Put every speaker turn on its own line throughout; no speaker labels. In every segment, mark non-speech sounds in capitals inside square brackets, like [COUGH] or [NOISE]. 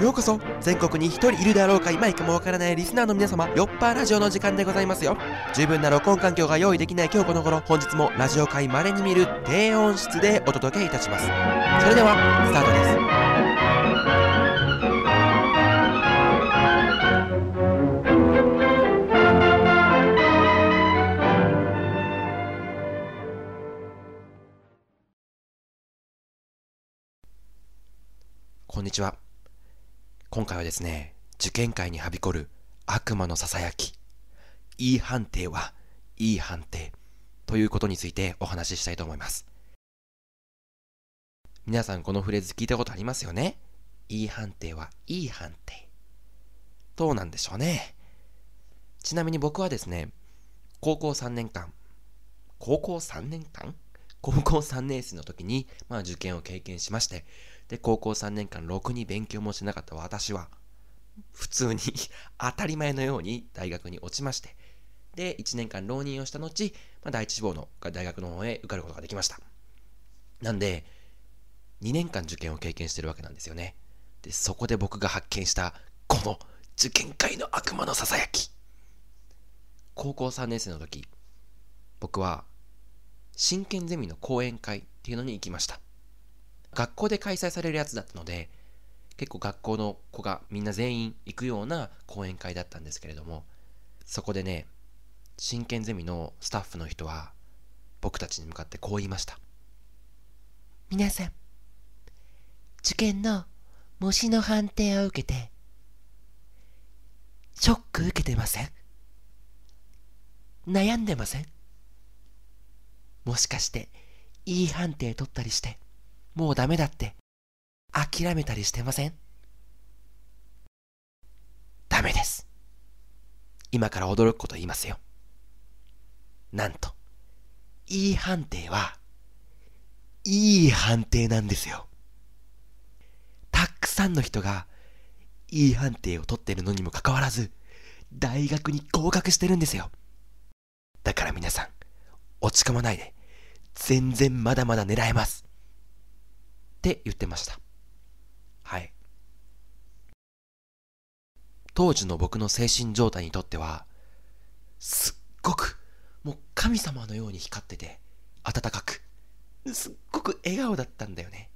ようこそ全国に一人いるであろうか今いかもわからないリスナーの皆様よっぱーラジオの時間でございますよ。十分な録音環境が用意できない今日この頃本日もラジオ界稀に見る低音質でお届けいたします。それではスタートです。こんにちは。今回はですね受験会にはびこる悪魔のささやき。E 判定は E 判定。ということについてお話ししたいと思います。皆さんこのフレーズ聞いたことありますよね？E 判定は E 判定。どうなんでしょうね？ちなみに僕はですね高校3年間高校3年間？高校3年生の時に、まあ、受験を経験しましてで高校3年間ろくに勉強もしなかった私は。普通に [LAUGHS] 当たり前のように大学に落ちまして。で1年間浪人をした後、まあ、第一志望の大学の方へ受かることができました。なんで2年間受験を経験してるわけなんですよね。でそこで僕が発見したこの受験界の悪魔のささやき。高校3年生の時僕は真剣ゼミの講演会っていうのに行きました。学校で開催されるやつだったので結構学校の子がみんな全員行くような講演会だったんですけれどもそこでね真剣ゼミのスタッフの人は僕たちに向かってこう言いました。皆さん受験の模試の判定を受けてショック受けてません？悩んでません？もしかしていい判定取ったりしてもうダメだって。諦めたりしてません？ダメです。今から驚くこと言いますよ。なんといい判定はいい判定なんですよ。たくさんの人がいい判定を取ってるのにもかかわらず大学に合格してるんですよ。だから皆さん落ち込まないで全然まだまだ狙えます。って言ってました。はい。当時の僕の精神状態にとってはすっごくもう神様のように光ってて温かくすっごく笑顔だったんだよね。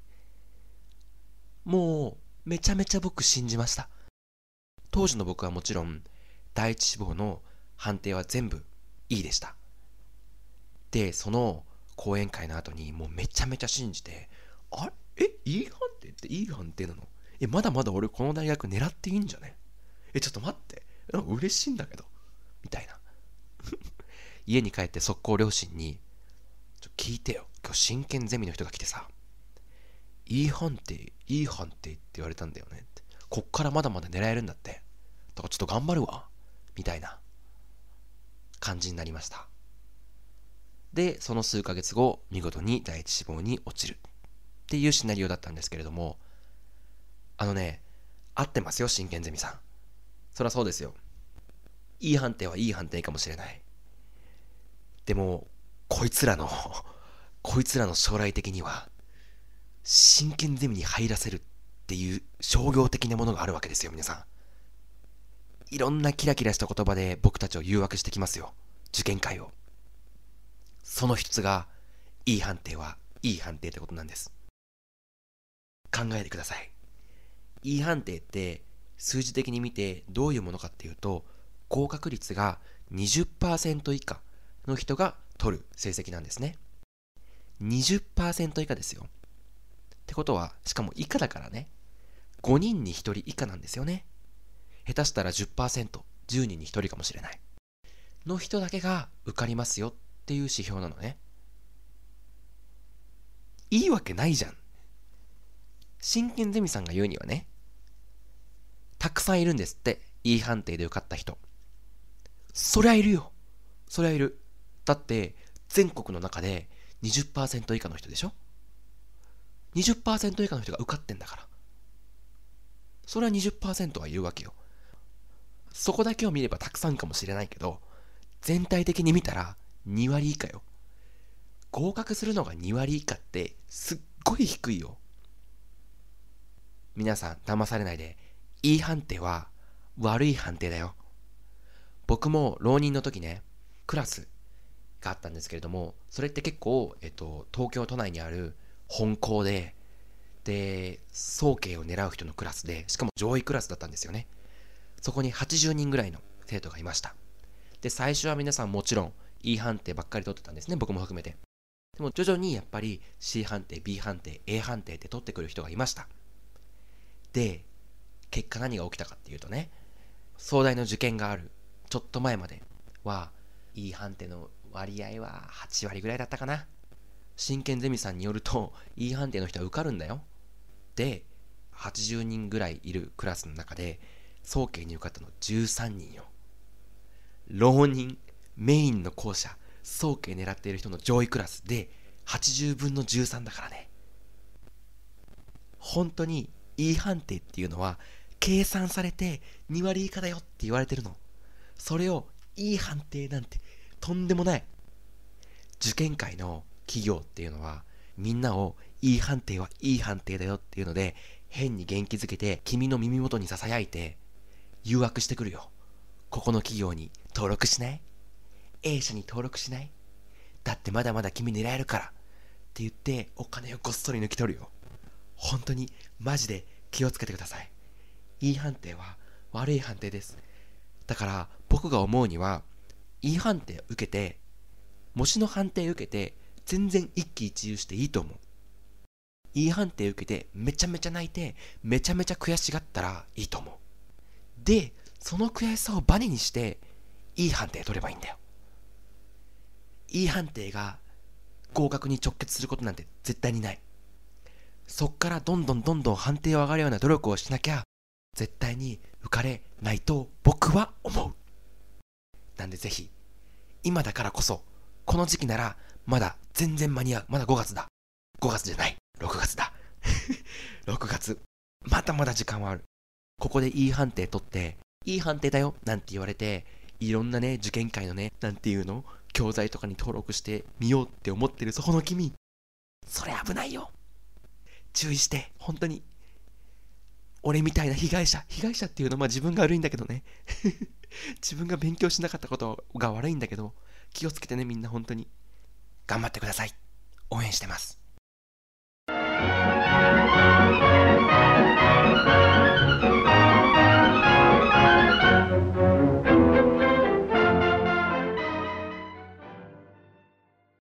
もうめちゃめちゃ僕信じました。当時の僕はもちろん第一志望の判定は全部いいでした。でその講演会の後にもうめちゃめちゃ信じてあれ？えいい判定っていい判定なの？えまだまだ俺この大学狙っていいんじゃねえちょっと待って。嬉しいんだけど。みたいな。[LAUGHS] 家に帰って速攻両親にちょ聞いてよ。今日真剣ゼミの人が来てさいい判定いい判定って言われたんだよね。ってこっからまだまだ狙えるんだって。だからちょっと頑張るわ。みたいな。感じになりました。でその数ヶ月後見事に第一志望に落ちる。っていうシナリオだったんですけれどもあのね合ってますよ真剣ゼミさん。そりゃそうですよ。いい判定はいい判定かもしれない。でもこいつらのこいつらの将来的には真剣ゼミに入らせるっていう商業的なものがあるわけですよ皆さん。いろんなキラキラした言葉で僕たちを誘惑してきますよ受験会を。その一つがいい判定はいい判定ってことなんです。考えてください。いい判定って数字的に見てどういうものかっていうと合格率が20%以下の人が取る成績なんですね。20%以下ですよ。ってことはしかも以下だからね。5人に1人以下なんですよね。下手したら 10%10 人に1人かもしれない。の人だけが受かりますよっていう指標なのね。いいわけないじゃん。真剣ゼミさんが言うにはねたくさんいるんですっていい判定で受かった人。そりゃいるよ。そりゃいる。だって全国の中で20%以下の人でしょ？20%以下の人が受かってんだから。それは20%はいるわけよ。そこだけを見ればたくさんかもしれないけど全体的に見たら2割以下よ。合格するのが2割以下ってすっごい低いよ。皆さん騙されないで E 判定は悪い判定だよ。僕も浪人の時ね、クラスがあったんですけれども、それって結構、えっと、東京都内にある本校で、で、早慶を狙う人のクラスで、しかも上位クラスだったんですよね。そこに80人ぐらいの生徒がいました。で、最初は皆さんもちろん E 判定ばっかり取ってたんですね、僕も含めて。でも徐々にやっぱり C 判定、B 判定、A 判定って取ってくる人がいました。で、結果何が起きたかっていうとね、壮大の受験があるちょっと前までは E 判定の割合は8割ぐらいだったかな。真剣ゼミさんによると E 判定の人は受かるんだよ。で、80人ぐらいいるクラスの中で、早慶に受かったの13人よ。浪人、メインの校舎、早慶狙っている人の上位クラスで80分の13だからね。本当に E 判定っていうのは計算されて2割以下だよって言われてるの。それを E 判定なんてとんでもない。受験会の企業っていうのはみんなを E 判定はいい判定だよっていうので変に元気づけて君の耳元に囁いて誘惑してくるよ。ここの企業に登録しない ?A 社に登録しない？だってまだまだ君狙えるからって言ってお金をごっそり抜き取るよ。本当にマジで気をつけてください。E 判定は悪い判定です。だから僕が思うには E 判定受けて模試の判定受けて全然一喜一憂していいと思う。E 判定受けてめちゃめちゃ泣いてめちゃめちゃ悔しがったらいいと思う。で、その悔しさをバネにしていい判定取ればいいんだよ。いい判定が合格に直結することなんて絶対にない。そっからどんどんどんどん判定を上がるような努力をしなきゃ絶対に受かれないと僕は思う。なんでぜひ、今だからこそ、この時期ならまだ全然間に合う。まだ5月だ。5月じゃない。6月だ。[LAUGHS] 6月。まだまだ時間はある。ここでいい判定取って、いい判定だよなんて言われて、いろんなね、受験会のね、なんていうの？教材とかに登録してみようって思ってるそこの君。それ危ないよ。注意して、本当に。俺みたいな被害者。被害者っていうのは自分が悪いんだけどね。[LAUGHS] 自分が勉強しなかったことが悪いんだけど、気をつけてね、みんな本当に。頑張ってください。応援してます。